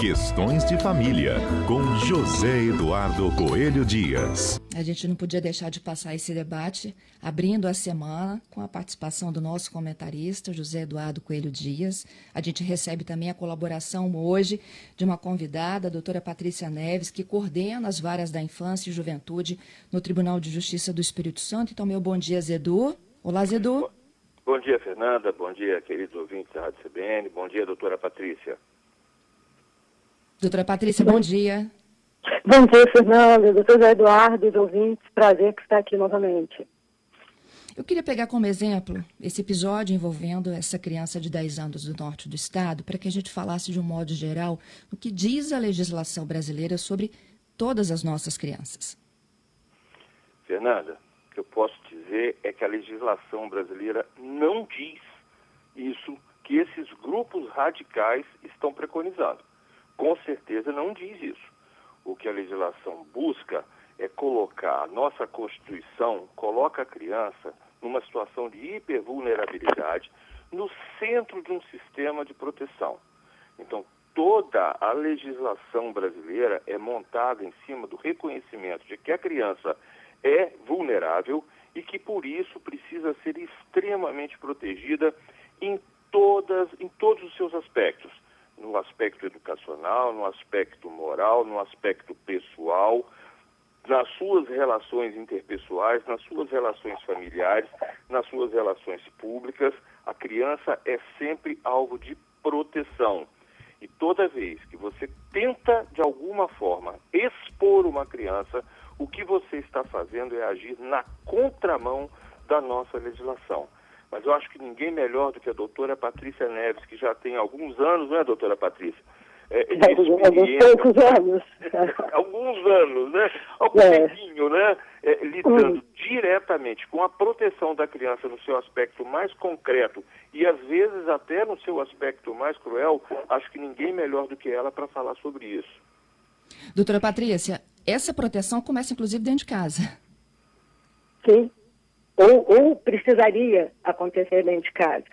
Questões de Família, com José Eduardo Coelho Dias. A gente não podia deixar de passar esse debate, abrindo a semana com a participação do nosso comentarista, José Eduardo Coelho Dias. A gente recebe também a colaboração hoje de uma convidada, a doutora Patrícia Neves, que coordena as varas da infância e juventude no Tribunal de Justiça do Espírito Santo. Então, meu bom dia, Zedu. Olá, Zedu. Bom dia, Fernanda. Bom dia, queridos ouvintes da Rádio CBN. Bom dia, doutora Patrícia. Doutora Patrícia, bom dia. Bom dia, Fernanda, doutor Eduardo, os ouvintes, prazer que está aqui novamente. Eu queria pegar como exemplo esse episódio envolvendo essa criança de 10 anos do norte do estado, para que a gente falasse de um modo geral o que diz a legislação brasileira sobre todas as nossas crianças. Fernanda, o que eu posso dizer é que a legislação brasileira não diz isso que esses grupos radicais estão preconizando com certeza não diz isso. O que a legislação busca é colocar, a nossa Constituição coloca a criança numa situação de hipervulnerabilidade no centro de um sistema de proteção. Então, toda a legislação brasileira é montada em cima do reconhecimento de que a criança é vulnerável e que por isso precisa ser extremamente protegida em todas em todos os seus aspectos no aspecto educacional, no aspecto moral, no aspecto pessoal, nas suas relações interpessoais, nas suas relações familiares, nas suas relações públicas. A criança é sempre alvo de proteção. E toda vez que você tenta, de alguma forma, expor uma criança, o que você está fazendo é agir na contramão da nossa legislação. Mas eu acho que ninguém melhor do que a doutora Patrícia Neves, que já tem alguns anos, não é, doutora Patrícia? É, alguns anos. alguns anos, né? Algum é. tempinho, né? É, lidando hum. diretamente com a proteção da criança no seu aspecto mais concreto e às vezes até no seu aspecto mais cruel, acho que ninguém melhor do que ela para falar sobre isso. Doutora Patrícia, essa proteção começa inclusive dentro de casa. Sim ou, ou precisaria acontecer dentro de casa.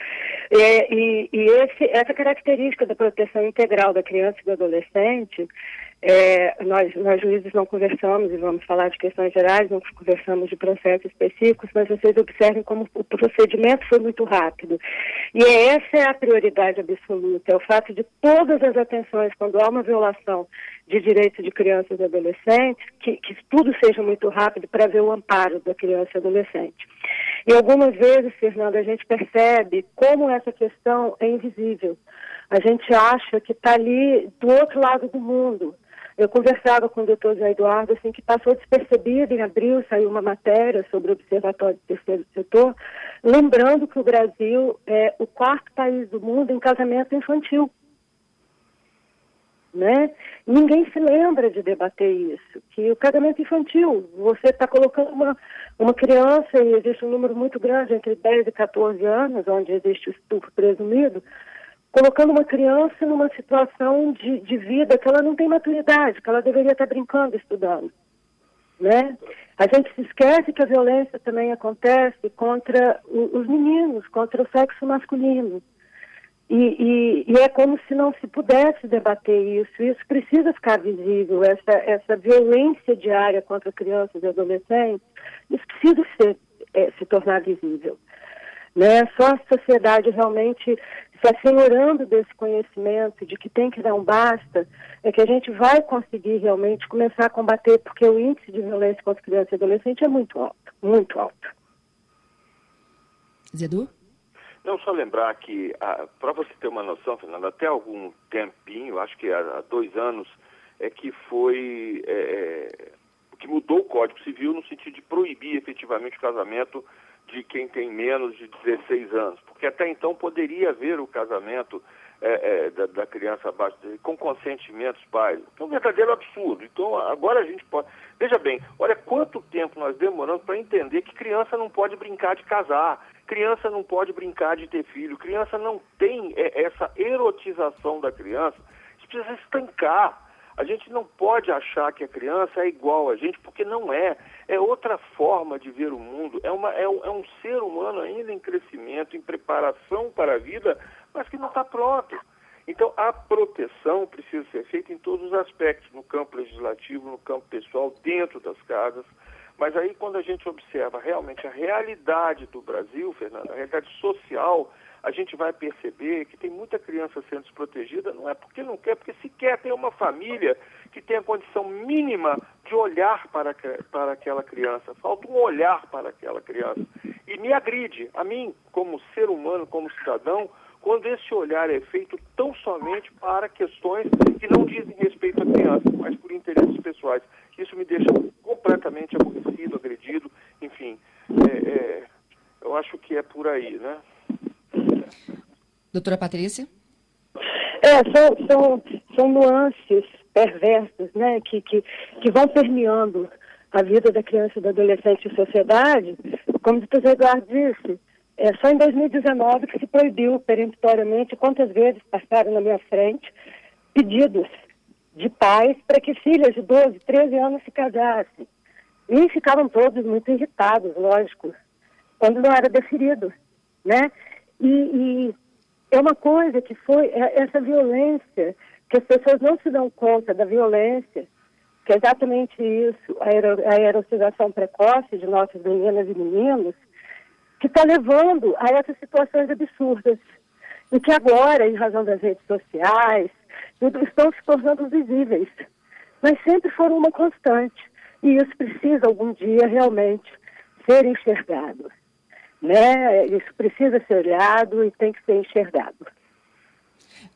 É, e, e esse, essa característica da proteção integral da criança e do adolescente, é, nós, nós juízes não conversamos, e vamos falar de questões gerais, não conversamos de processos específicos, mas vocês observem como o procedimento foi muito rápido. E essa é a prioridade absoluta, é o fato de todas as atenções, quando há uma violação de direitos de crianças e adolescentes, que, que tudo seja muito rápido para ver o amparo da criança e adolescente. E algumas vezes, Fernanda, a gente percebe como essa questão é invisível. A gente acha que está ali do outro lado do mundo. Eu conversava com o doutor Zé Eduardo, assim, que passou despercebido em abril, saiu uma matéria sobre o Observatório do Terceiro Setor, lembrando que o Brasil é o quarto país do mundo em casamento infantil né? Ninguém se lembra de debater isso, que o casamento infantil, você está colocando uma, uma criança, e existe um número muito grande, entre 10 e 14 anos, onde existe o estupro presumido, colocando uma criança numa situação de, de vida que ela não tem maturidade, que ela deveria estar brincando, estudando. Né? A gente se esquece que a violência também acontece contra os meninos, contra o sexo masculino. E, e, e, é como se não se pudesse debater isso. Isso precisa ficar visível, essa, essa violência diária contra crianças e adolescentes, isso precisa ser, é, se tornar visível. Né? Só a sociedade realmente se assenhorando desse conhecimento de que tem que dar um basta, é que a gente vai conseguir realmente começar a combater, porque o índice de violência contra criança e adolescente é muito alto, muito alto. Zedu? Não, só lembrar que, para você ter uma noção, Fernando, até algum tempinho, acho que há, dois anos, é que foi. É, é, que mudou o Código Civil no sentido de proibir efetivamente o casamento de quem tem menos de 16 anos. Porque até então poderia haver o casamento é, é, da, da, criança abaixo de, com consentimento dos pais. É um verdadeiro absurdo. Então agora a gente pode. Veja bem, olha quanto tempo nós demoramos para entender que criança não pode brincar de casar, criança não pode brincar de ter filho, criança não tem é, essa erotização da criança. Isso precisa estancar. A gente não pode achar que a criança é igual a gente, porque não é. É outra forma de ver o mundo. É, uma, é, é um ser humano ainda em crescimento, em preparação para a vida, mas que não está pronto. Então, a proteção precisa ser feita em todos os aspectos, no campo legislativo, no campo pessoal, dentro das casas. Mas aí, quando a gente observa realmente a realidade do Brasil, Fernando, a realidade social, a gente vai perceber que tem muita criança sendo desprotegida, não é porque não quer, porque sequer tem uma família que tem a condição mínima de olhar para, para aquela criança. Falta um olhar para aquela criança. E me agride, a mim, como ser humano, como cidadão, quando esse olhar é feito tão somente para questões que não dizem respeito à criança, mas por interesses pessoais. Isso me deixa completamente aborrecido, agredido, enfim. É, é, eu acho que é por aí, né? Doutora Patrícia? É, são, são, são nuances perversas, né, que, que, que vão permeando a vida da criança e do adolescente em sociedade. Como o Eduardo disse, é só em 2019 que se proibiu peremptoriamente, quantas vezes passaram na minha frente, pedidos de pais para que filhas de 12, 13 anos se casassem. E ficavam todos muito irritados, lógico, quando não era deferido, né? E, e é uma coisa que foi é, essa violência, que as pessoas não se dão conta da violência, que é exatamente isso, a, a erosização precoce de nossas meninas e meninos, que está levando a essas situações absurdas. E que agora, em razão das redes sociais, tudo estão se tornando visíveis. Mas sempre foram uma constante. E isso precisa, algum dia, realmente ser enxergado. Né? Isso precisa ser olhado e tem que ser enxergado.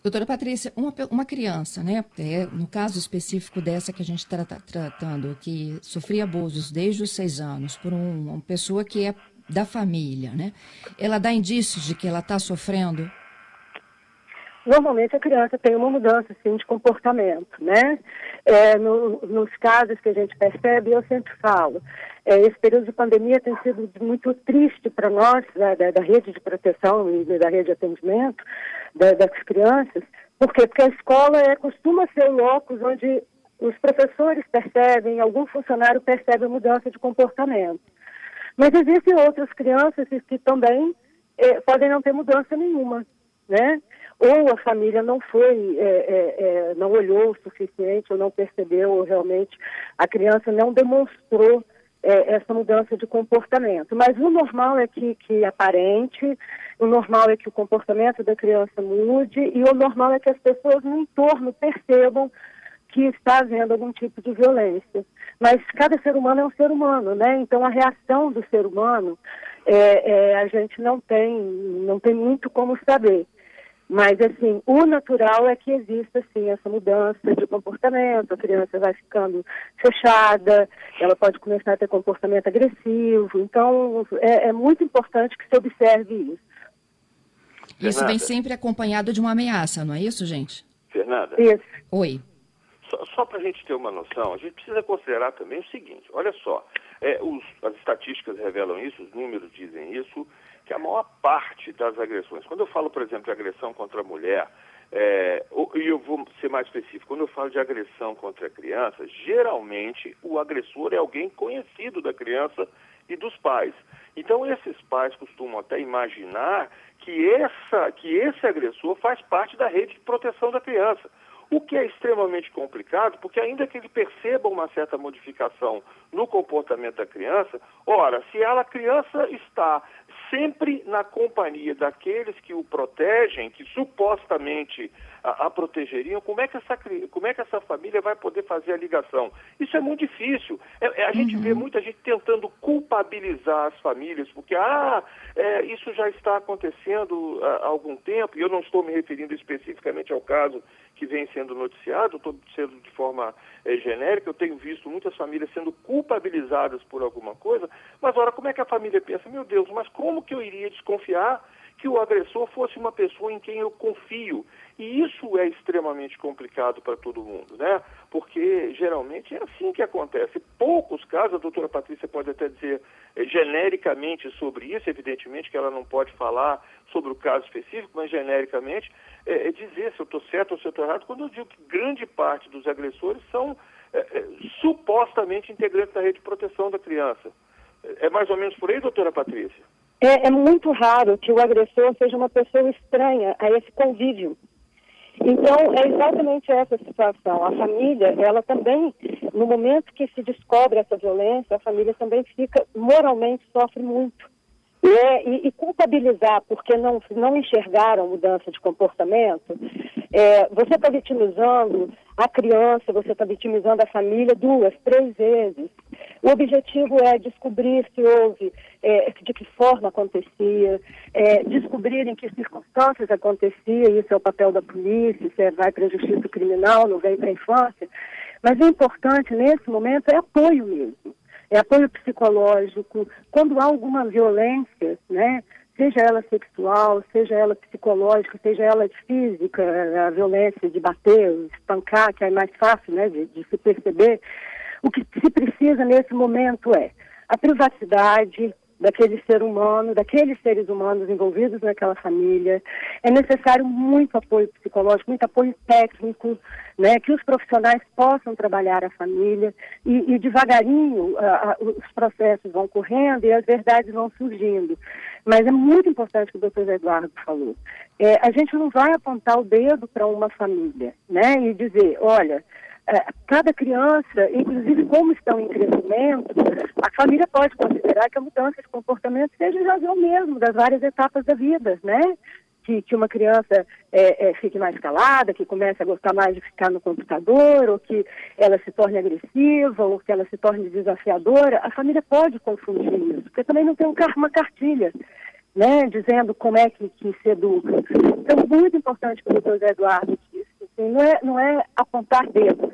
Doutora Patrícia, uma, uma criança, né, é, no caso específico dessa que a gente está tratando, que sofria abusos desde os seis anos por um, uma pessoa que é da família, né, ela dá indícios de que ela está sofrendo normalmente a criança tem uma mudança assim, de comportamento, né? É, no, nos casos que a gente percebe, eu sempre falo, é, esse período de pandemia tem sido muito triste para nós, da, da, da, rede de proteção e da rede de atendimento da, das crianças, por quê? Porque a escola é, costuma ser o locus onde os professores percebem, algum funcionário percebe a mudança de comportamento. Mas existem outras crianças que também é, podem não ter mudança nenhuma, né? ou a família não foi, é, é, não olhou o suficiente, ou não percebeu, ou realmente a criança não demonstrou essa mudança de comportamento. Mas o normal é que, que aparente, o normal é que o comportamento da criança mude, e o normal é que as pessoas no entorno percebam que está havendo algum tipo de violência. Mas cada ser humano é um ser humano, né? Então a reação do ser humano é, é, a gente não tem, não tem muito como saber. Mas, assim, o natural é que exista, assim, essa mudança de comportamento, a criança vai ficando fechada, ela pode começar a ter comportamento agressivo. Então, é, é muito importante que se observe isso. Isso vem sempre acompanhado de uma ameaça, não é isso, gente? Fernanda? Isso. Oi. Só, só para a gente ter uma noção, a gente precisa considerar também o seguinte: olha só, é, os, as estatísticas revelam isso, os números dizem isso, que a maior parte das agressões, quando eu falo, por exemplo, de agressão contra a mulher, é, e eu vou ser mais específico, quando eu falo de agressão contra a criança, geralmente o agressor é alguém conhecido da criança e dos pais. Então esses pais costumam até imaginar que, essa, que esse agressor faz parte da rede de proteção da criança. O que é extremamente complicado, porque ainda que ele perceba uma certa modificação no comportamento da criança, ora, se ela, a criança está sempre na companhia daqueles que o protegem, que supostamente a, a, protegeriam, como é, que essa, como é que essa família vai poder fazer a ligação? Isso é muito difícil. É, é, a gente vê uhum. muita gente tentando culpabilizar as famílias, porque ah, é, isso já está acontecendo há, há algum tempo, e eu não estou me referindo especificamente ao caso que vem sendo noticiado, estou sendo de forma é, genérica, eu tenho visto muitas famílias sendo culpabilizadas por alguma coisa, mas ora, como é que a família pensa? Meu Deus, mas como que eu iria desconfiar que o agressor fosse uma pessoa em quem eu confio? E isso é extremamente complicado para todo mundo, né? Porque geralmente é assim que acontece. Poucos casos, a doutora Patrícia pode até dizer é, genericamente sobre isso, evidentemente que ela não pode falar sobre o caso específico, mas genericamente é, é dizer se eu estou certo ou se eu estou errado, quando eu digo que grande parte dos agressores são supostamente integrantes da rede de proteção da criança. É mais ou menos por aí, doutora Patrícia? É, é muito raro que o agressor seja uma pessoa estranha a esse convívio. Então, é exatamente essa situação. A família, ela também, no momento que se descobre essa violência, a família também fica, moralmente, sofre muito. É, e, e, culpabilizar porque não, não enxergaram mudança de comportamento, é, você está vitimizando a criança, você está vitimizando a família duas, três vezes. O objetivo é descobrir se houve, é, de que forma acontecia, é, descobrir em que circunstâncias acontecia, isso é o papel da polícia, se vai para a justiça criminal, não vem para a infância. Mas o importante nesse momento é apoio mesmo é apoio psicológico. Quando há alguma violência, né, seja ela sexual, seja ela psicológica, seja ela física, a violência de bater, espancar, que é mais fácil né, de, de se perceber, o que se precisa nesse momento é a privacidade, daquele ser humano, daqueles seres humanos envolvidos naquela família. É necessário muito apoio psicológico, muito apoio técnico, né, que os profissionais possam trabalhar a família e, e devagarinho os processos vão correndo e as verdades vão surgindo. Mas é muito importante o que o doutor Eduardo falou. É, a gente não vai apontar o dedo para uma família né, e dizer, olha, é, cada criança, inclusive como estão em crescimento, a família pode considerar que a mudança de comportamento seja já o mesmo das várias etapas da vida, né? Que, que uma criança é, é, fique mais calada, que comece a gostar mais de ficar no computador, ou que ela se torne agressiva, ou que ela se torne desafiadora, a família pode confundir isso, porque também não tem uma cartilha. Né, dizendo como é que, que se educa. Então, muito importante que o doutor Eduardo disse. Assim, não, é, não é apontar dedos,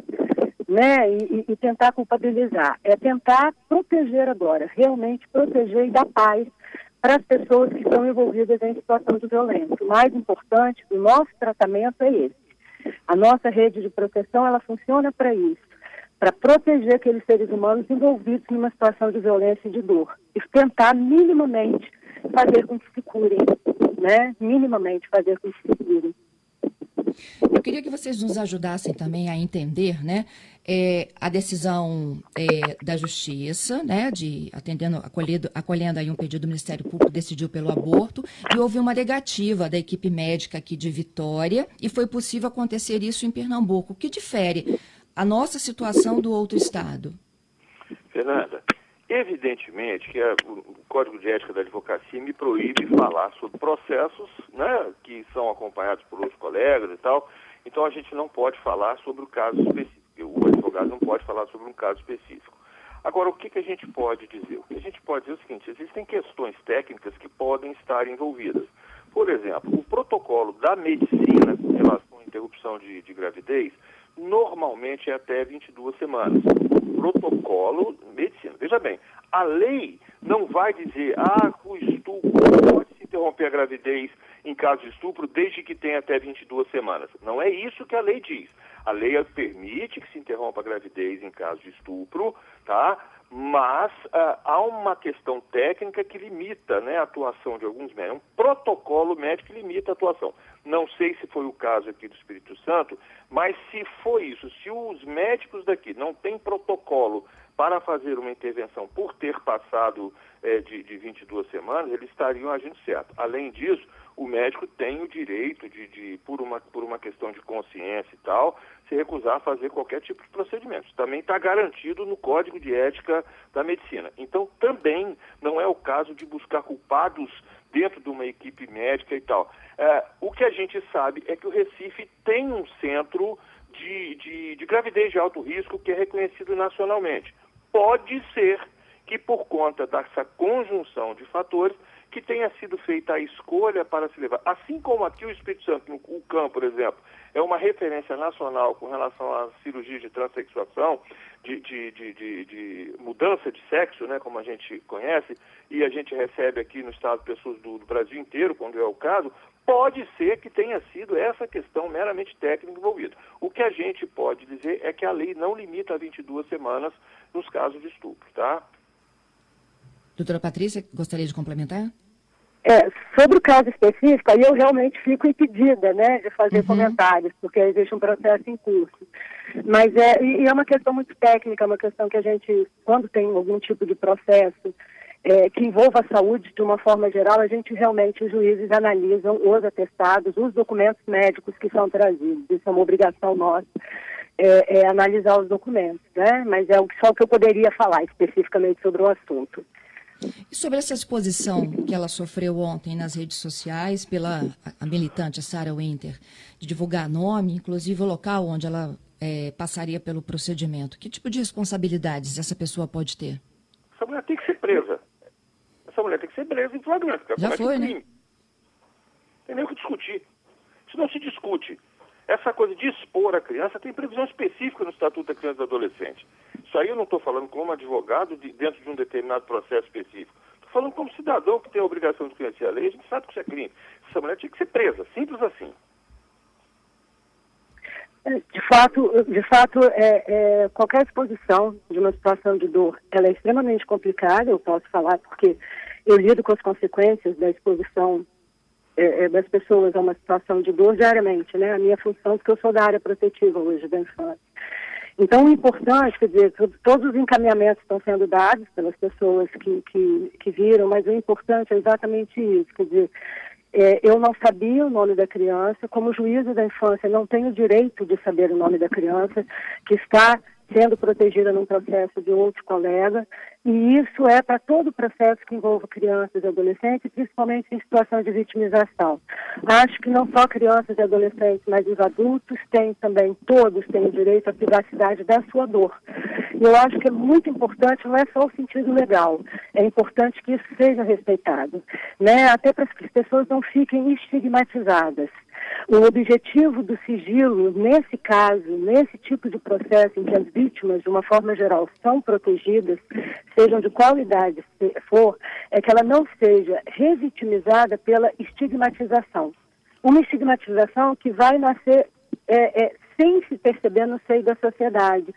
né, e, e, tentar culpabilizar. É tentar proteger agora, realmente proteger e dar paz para as pessoas que estão envolvidas em situação de violência. O mais importante do nosso tratamento é esse. A nossa rede de proteção, ela funciona para isso, para proteger aqueles seres humanos envolvidos numa situação de violência e de dor. E tentar minimamente fazer com que se curem, né? Minimamente fazer com que se curem. Eu queria que vocês nos ajudassem também a entender, né, é, a decisão é, da Justiça, né, de atendendo, acolhendo, aí um pedido do Ministério Público, decidiu pelo aborto, e houve uma negativa da equipe médica aqui de Vitória, e foi possível acontecer isso em Pernambuco. O que difere a nossa situação do outro estado? Fernanda, Evidentemente que a, o Código de Ética da Advocacia me proíbe falar sobre processos né, que são acompanhados por outros colegas e tal. Então a gente não pode falar sobre o caso específico. O advogado não pode falar sobre um caso específico. Agora, o que, que a gente pode dizer? O que a gente pode dizer é o seguinte: existem questões técnicas que podem estar envolvidas. Por exemplo, o protocolo da medicina em relação à interrupção de, de gravidez normalmente é até 22 semanas. Protocolo medicina. Veja bem, a lei não vai dizer, ah, o estupro pode se interromper a gravidez em caso de estupro desde que tenha até 22 semanas. Não é isso que a lei diz. A lei permite que se interrompa a gravidez em caso de estupro, tá? Mas uh, há uma questão técnica que limita né, a atuação de alguns médicos. Um protocolo médico que limita a atuação. Não sei se foi o caso aqui do Espírito Santo, mas se foi isso, se os médicos daqui não têm protocolo para fazer uma intervenção por ter passado é, de, de 22 semanas, eles estariam agindo certo. Além disso, o médico tem o direito de, de, por, uma, por uma questão de consciência e tal, se recusar a fazer qualquer tipo de procedimento. Também está garantido no Código de Ética da Medicina. Então, também não é o caso de buscar culpados dentro de uma equipe médica e tal. É, o que a gente sabe é que o Recife tem um centro de, de, de gravidez de alto risco que é reconhecido nacionalmente. Pode ser que por conta dessa conjunção de fatores que tenha sido feita a escolha para se levar. Assim como aqui o Espírito Santo, o CAM, por exemplo, é uma referência nacional com relação à cirurgia de transexuação, de, de, de, de, mudança de sexo, né, como a gente conhece, e a gente recebe aqui no estado pessoas do, do Brasil inteiro, quando é o caso, pode ser que tenha sido essa questão meramente técnica envolvida. O que a gente pode dizer é que a lei não limita a 22 semanas nos casos de estupro, tá? Doutora Patrícia, gostaria de complementar? É, sobre o caso específico, aí eu realmente fico impedida, né, de fazer uhum. comentários, porque existe um processo em curso. Mas é, e é uma questão muito técnica, uma questão que a gente, quando tem algum tipo de processo, é, que envolva a saúde de uma forma geral, a gente realmente, os juízes analisam os atestados, os documentos médicos que são trazidos. Isso é uma obrigação nossa, é, é analisar os documentos, né? Mas é só o que eu poderia falar especificamente sobre o assunto. E sobre essa exposição que ela sofreu ontem nas redes sociais pela a militante Sarah Winter, de divulgar nome, inclusive o local onde ela é, passaria pelo procedimento, que tipo de responsabilidades essa pessoa pode ter? Essa mulher tem que ser presa. Essa mulher tem que ser presa em flagrante. Já foi, né? Tem nem o que discutir. Isso não se discute. Essa coisa de expor a criança tem previsão específica no Estatuto da Criança e do Adolescente. Isso aí eu não estou falando como advogado de, dentro de um determinado processo específico. Estou falando como cidadão que tem a obrigação de conhecer a lei. A gente sabe que isso é crime. Essa mulher tinha que ser presa, simples assim. É, de fato, de fato é, é, qualquer exposição de uma situação de dor, ela é extremamente complicada, eu posso falar, porque eu lido com as consequências da exposição é, é, das pessoas a uma situação de dor diariamente, né? A minha função, porque eu sou da área protetiva hoje da infância. Então, o importante, quer dizer, todos os encaminhamentos estão sendo dados pelas pessoas que, que, que viram, mas o importante é exatamente isso, quer dizer, é, eu não sabia o nome da criança, como juízo da infância, não tenho direito de saber o nome da criança que está sendo protegida num processo de outro colega, e isso é para todo o processo que envolve crianças e adolescentes, principalmente em situação de vitimização. Acho que não só crianças e adolescentes, mas os adultos têm também, todos têm direito à privacidade da sua dor. E eu acho que é muito importante, não é só o sentido legal, é importante que isso seja respeitado, né? até para que as pessoas não fiquem estigmatizadas. O objetivo do sigilo, nesse caso, nesse tipo de processo em que as vítimas, de uma forma geral, são protegidas, sejam de qual idade for, é que ela não seja revitimizada pela estigmatização. Uma estigmatização que vai nascer é, é, sem se perceber no seio da sociedade.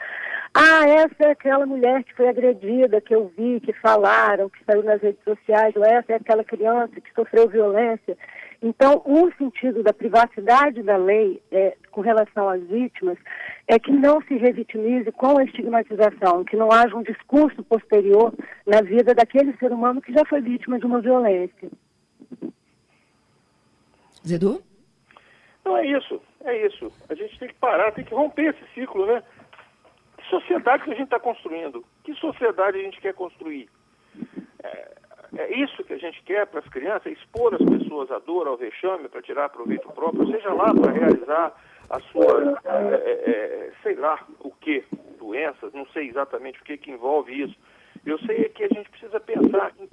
Ah, essa é aquela mulher que foi agredida, que eu vi, que falaram, que saiu nas redes sociais, ou essa é aquela criança que sofreu violência. Então, o sentido da privacidade da lei é, com relação às vítimas é que não se revitimize com a estigmatização, que não haja um discurso posterior na vida daquele ser humano que já foi vítima de uma violência. Zedu? Não, é isso, é isso. A gente tem que parar, tem que romper esse ciclo, né? Que sociedade que a gente está construindo? Que sociedade a gente quer construir? É, é isso que a gente quer para as crianças, expor as pessoas à dor, ao vexame, para tirar proveito próprio, seja lá para realizar a sua, é, é, é, sei lá o que, doenças, não sei exatamente o que, que envolve isso. Eu sei é que a gente precisa pensar em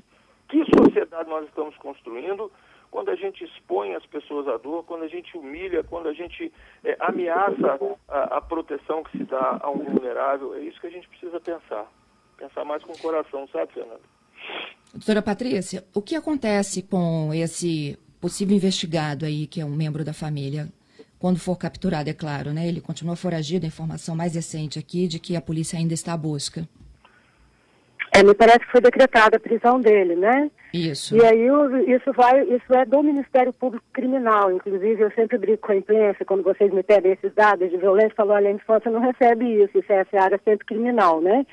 que sociedade nós estamos construindo quando a gente expõe as pessoas à dor, quando a gente humilha, quando a gente é, ameaça a, a proteção que se dá a um vulnerável. É isso que a gente precisa pensar. Pensar mais com o coração, sabe, Fernando? Doutora Patrícia, o que acontece com esse possível investigado aí, que é um membro da família, quando for capturado, é claro, né? Ele continua foragido, a informação mais recente aqui de que a polícia ainda está à busca. É, me parece que foi decretada a prisão dele, né? Isso. E aí isso vai, isso é do Ministério Público Criminal. Inclusive, eu sempre brigo com a imprensa, quando vocês me pedem esses dados de violência, falo, olha, a infância não recebe isso, isso é essa área sempre criminal, né?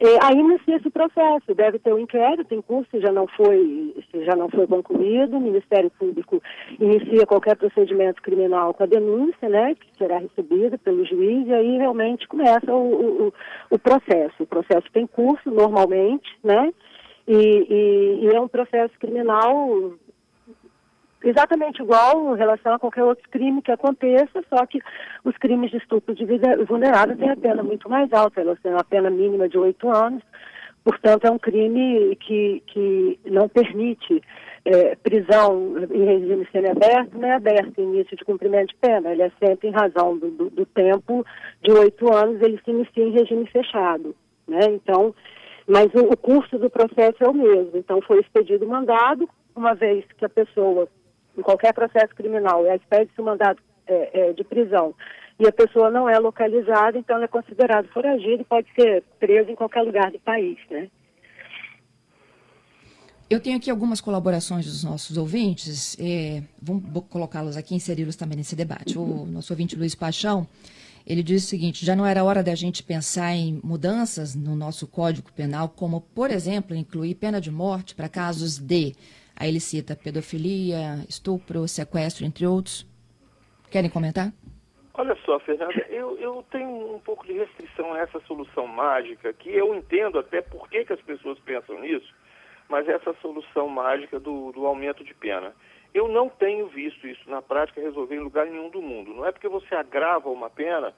E aí inicia esse processo, deve ter um inquérito em curso, já não foi, já não foi concluído, o Ministério Público inicia qualquer procedimento criminal com a denúncia, né, que será recebida pelo juiz, e aí realmente começa o, o, o processo. O processo tem curso normalmente, né? E, e, e, é um processo criminal exatamente igual em relação a qualquer outro crime que aconteça, só que os crimes de estupro de vida vulnerável têm a pena muito mais alta, elas têm uma pena mínima de oito anos, portanto é um crime que, que não permite é, prisão em regime semiaberto, nem aberto em início de cumprimento de pena, ele é sempre em razão do, do, do tempo de oito anos, ele se inicia em regime fechado, né, então mas o, o curso do processo é o mesmo. Então, foi expedido o mandado, uma vez que a pessoa, em qualquer processo criminal, é expede-se o mandado é, é, de prisão e a pessoa não é localizada, então ela é considerada foragida e pode ser presa em qualquer lugar do país, né? Eu tenho aqui algumas colaborações dos nossos ouvintes, é, vamos colocá-los aqui, inseri-los também nesse debate. O nosso ouvinte Luiz Paixão, Ele diz o seguinte: já não era hora da gente pensar em mudanças no nosso Código Penal, como, por exemplo, incluir pena de morte para casos de. Aí ele cita pedofilia, estupro, sequestro, entre outros. Querem comentar? Olha só, Fernanda, eu, eu tenho um pouco de restrição a essa solução mágica, que eu entendo até por que, que as pessoas pensam nisso, mas essa solução mágica do, do aumento de pena. Eu não tenho visto isso na prática resolver em lugar nenhum do mundo. Não é porque você agrava uma pena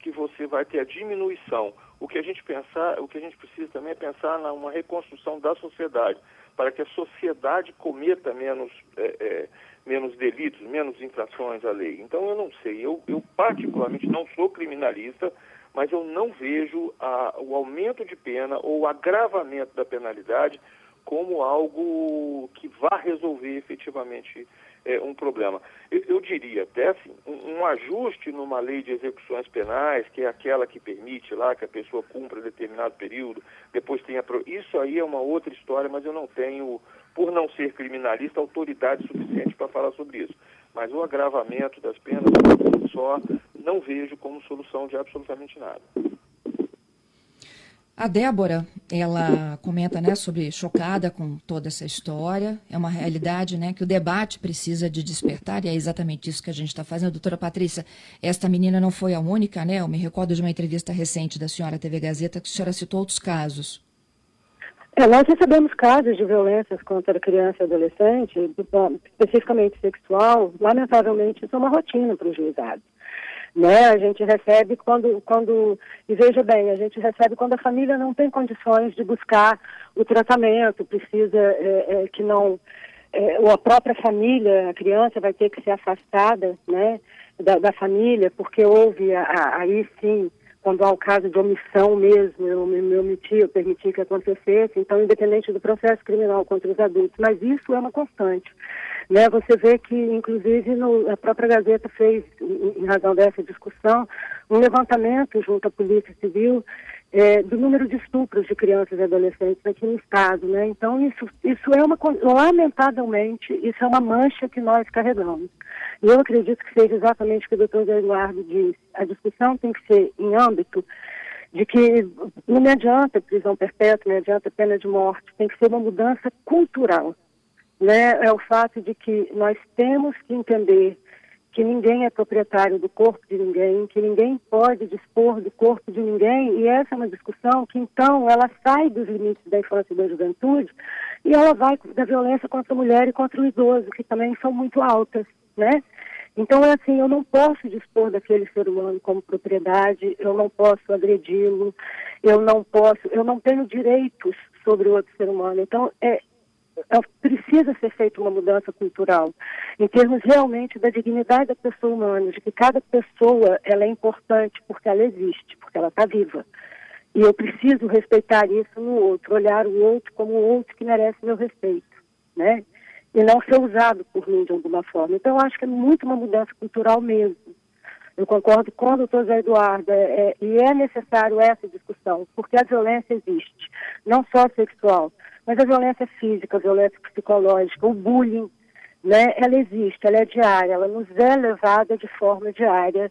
que você vai ter a diminuição. O que a gente pensar, o que a gente precisa também é pensar numa reconstrução da sociedade, para que a sociedade cometa menos, é, é, menos delitos, menos infrações à lei. Então eu não sei, eu, eu particularmente não sou criminalista, mas eu não vejo a, o aumento de pena ou o agravamento da penalidade como algo que vá resolver efetivamente é, um problema. Eu, eu, diria até assim, um, um, ajuste numa lei de execuções penais, que é aquela que permite lá que a pessoa cumpra determinado período, depois tenha. Isso aí é uma outra história, mas eu não tenho, por não ser criminalista, autoridade suficiente para falar sobre isso. Mas o agravamento das penas, só, não vejo como solução de absolutamente nada. A Débora, ela comenta, né, sobre chocada com toda essa história. É uma realidade, né, que o debate precisa de despertar e é exatamente isso que a gente está fazendo. Doutora Patrícia, esta menina não foi a única, né? Eu me recordo de uma entrevista recente da senhora TV Gazeta que a senhora citou outros casos. É, nós recebemos casos de violências contra criança e adolescente, especificamente sexual. Lamentavelmente, isso é uma rotina para os juizados né? A gente recebe quando, quando, e veja bem, a gente recebe quando a família não tem condições de buscar o tratamento, precisa é, é, que não, é, ou a própria família, a criança vai ter que ser afastada, né? Da, da família, porque houve a, a, aí sim quando há o caso de omissão mesmo, eu me omiti, eu permiti que acontecesse, então, independente do processo criminal contra os adultos, mas isso é uma constante. Né? Você vê que, inclusive, no, a própria Gazeta fez, em razão dessa discussão, um levantamento junto à Polícia Civil é, do número de estupros de crianças e adolescentes aqui no Estado. Né? Então, isso, isso é uma, lamentavelmente, isso é uma mancha que nós carregamos. E eu acredito que seja exatamente o que o doutor Eduardo disse. A discussão tem que ser em âmbito de que não adianta prisão perpétua, não adianta pena de morte, tem que ser uma mudança cultural né, é o fato de que nós temos que entender que ninguém é proprietário do corpo de ninguém, que ninguém pode dispor do corpo de ninguém, e essa é uma discussão que então ela sai dos limites da infância e da juventude e ela vai da violência contra a mulher e contra o idoso, que também são muito altas, né? Então é assim, eu não posso dispor daquele ser humano como propriedade, eu não posso agredi-lo, eu não posso, eu não tenho direitos sobre o outro ser humano. Então é, é, precisa ser feita uma mudança cultural, em termos realmente da dignidade da pessoa humana, de que cada pessoa ela é importante porque ela existe, porque ela está viva. E eu preciso respeitar isso no outro, olhar o outro como o outro que merece meu respeito, né? E não ser usado por mim de alguma forma. Então, eu acho que é muito uma mudança cultural mesmo. Eu concordo com o doutor Zé Eduardo, é, é, e é necessário essa discussão, porque a violência existe, não só sexual, mas a violência física, a violência psicológica, o bullying, né, ela existe, ela é diária, ela nos é levada de forma diária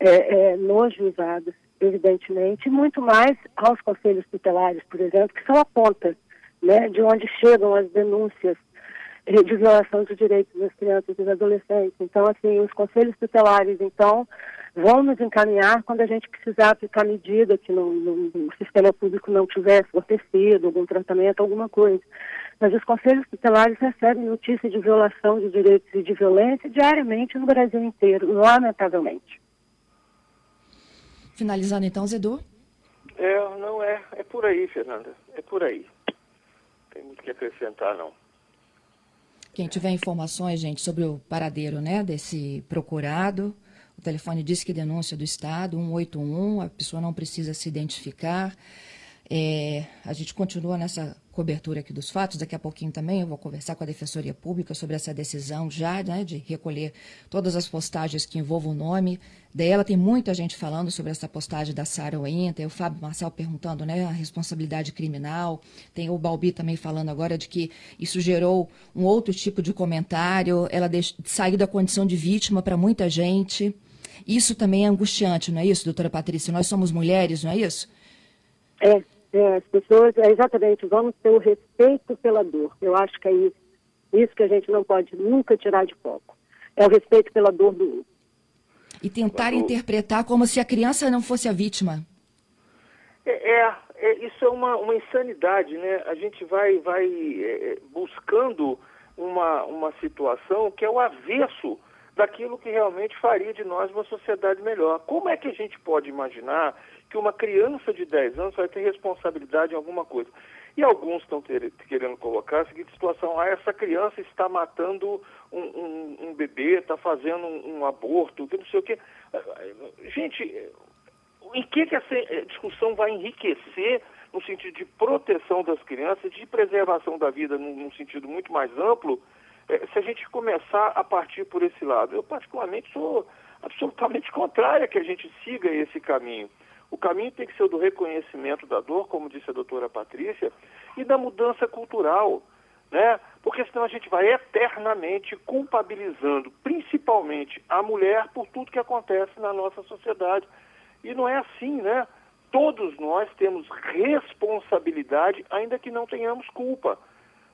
é, é, nos juizados, evidentemente, muito mais aos conselhos tutelares, por exemplo, que são a ponta né, de onde chegam as denúncias de violação dos direitos das crianças e dos adolescentes. Então, assim, os conselhos tutelares, então, vão nos encaminhar quando a gente precisar aplicar medida que no, no, no sistema público não tivesse fornecido, algum tratamento, alguma coisa. Mas os conselhos tutelares recebem notícia de violação de direitos e de violência diariamente no Brasil inteiro, lamentavelmente. Finalizando então, Zedu. É, não é, é por aí, Fernanda, é por aí. Tem muito que acrescentar, não. Quem tiver informações, gente, sobre o paradeiro, né, desse procurado, o telefone diz que denúncia do Estado, 181, a pessoa não precisa se identificar. É, a gente continua nessa cobertura aqui dos fatos. Daqui a pouquinho também eu vou conversar com a Defensoria Pública sobre essa decisão já né, de recolher todas as postagens que envolvam o nome dela. Tem muita gente falando sobre essa postagem da Sarah Winter, o Fábio Marcel perguntando né, a responsabilidade criminal. Tem o Balbi também falando agora de que isso gerou um outro tipo de comentário. Ela saiu da condição de vítima para muita gente. Isso também é angustiante, não é isso, doutora Patrícia? Nós somos mulheres, não é isso? É, é as pessoas, é exatamente, vamos ter o respeito pela dor. Eu acho que é isso, isso que a gente não pode nunca tirar de foco. É o respeito pela dor do outro. E tentar Quando... interpretar como se a criança não fosse a vítima. É, é, é isso é uma, uma insanidade, né? A gente vai, vai é, buscando uma, uma situação que é o avesso daquilo que realmente faria de nós uma sociedade melhor. Como é que a gente pode imaginar que uma criança de 10 anos vai ter responsabilidade em alguma coisa? E alguns estão querendo colocar a seguinte situação: ah, essa criança está matando um, um, um bebê, está fazendo um, um aborto, não sei o quê. Gente, em que, que essa discussão vai enriquecer no sentido de proteção das crianças, de preservação da vida num, num sentido muito mais amplo, é, se a gente começar a partir por esse lado. Eu, particularmente, sou absolutamente contrária que a gente siga esse caminho. O caminho tem que ser o do reconhecimento da dor, como disse a doutora Patrícia, e da mudança cultural, né? Porque senão a gente vai eternamente culpabilizando, principalmente a mulher, por tudo que acontece na nossa sociedade. E não é assim, né? Todos nós temos responsabilidade, ainda que não tenhamos culpa.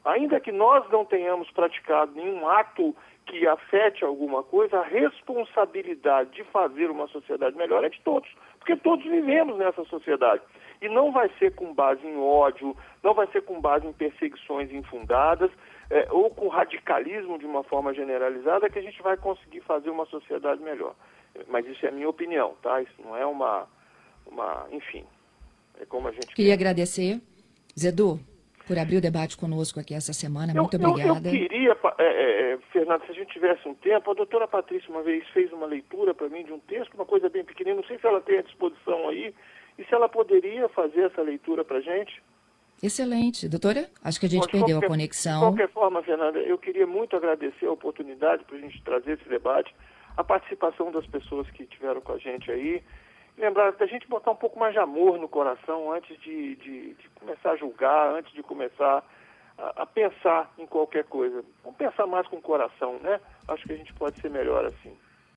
Ainda que nós não tenhamos praticado nenhum ato que afete alguma coisa, a responsabilidade de fazer uma sociedade melhor é de todos, porque todos vivemos nessa sociedade. E não vai ser com base em ódio, não vai ser com base em perseguições infundadas é, ou com radicalismo de uma forma generalizada que a gente vai conseguir fazer uma sociedade melhor. Mas isso é a minha opinião, tá? Isso não é uma, uma enfim, é como a gente... Queria quer. agradecer, Zedu, por abrir o debate conosco aqui essa semana. Muito eu, obrigada. Eu, eu queria, é, é, é, Fernando, se a gente tivesse um tempo, a doutora Patrícia uma vez fez uma leitura para mim de um texto, uma coisa bem pequenininha, não sei se ela tem à disposição aí, e se ela poderia fazer essa leitura para a gente. Excelente. Doutora, acho que a gente Bom, perdeu qualquer, a conexão. De qualquer forma, Fernanda, eu queria muito agradecer a oportunidade para a gente trazer esse debate, a participação das pessoas que estiveram com a gente aí lembrar da gente botar um pouco mais de amor no coração antes de, de, de começar a julgar, antes de começar a, a, pensar em qualquer coisa. Vamos pensar mais com o coração, né? Acho que a gente pode ser melhor assim.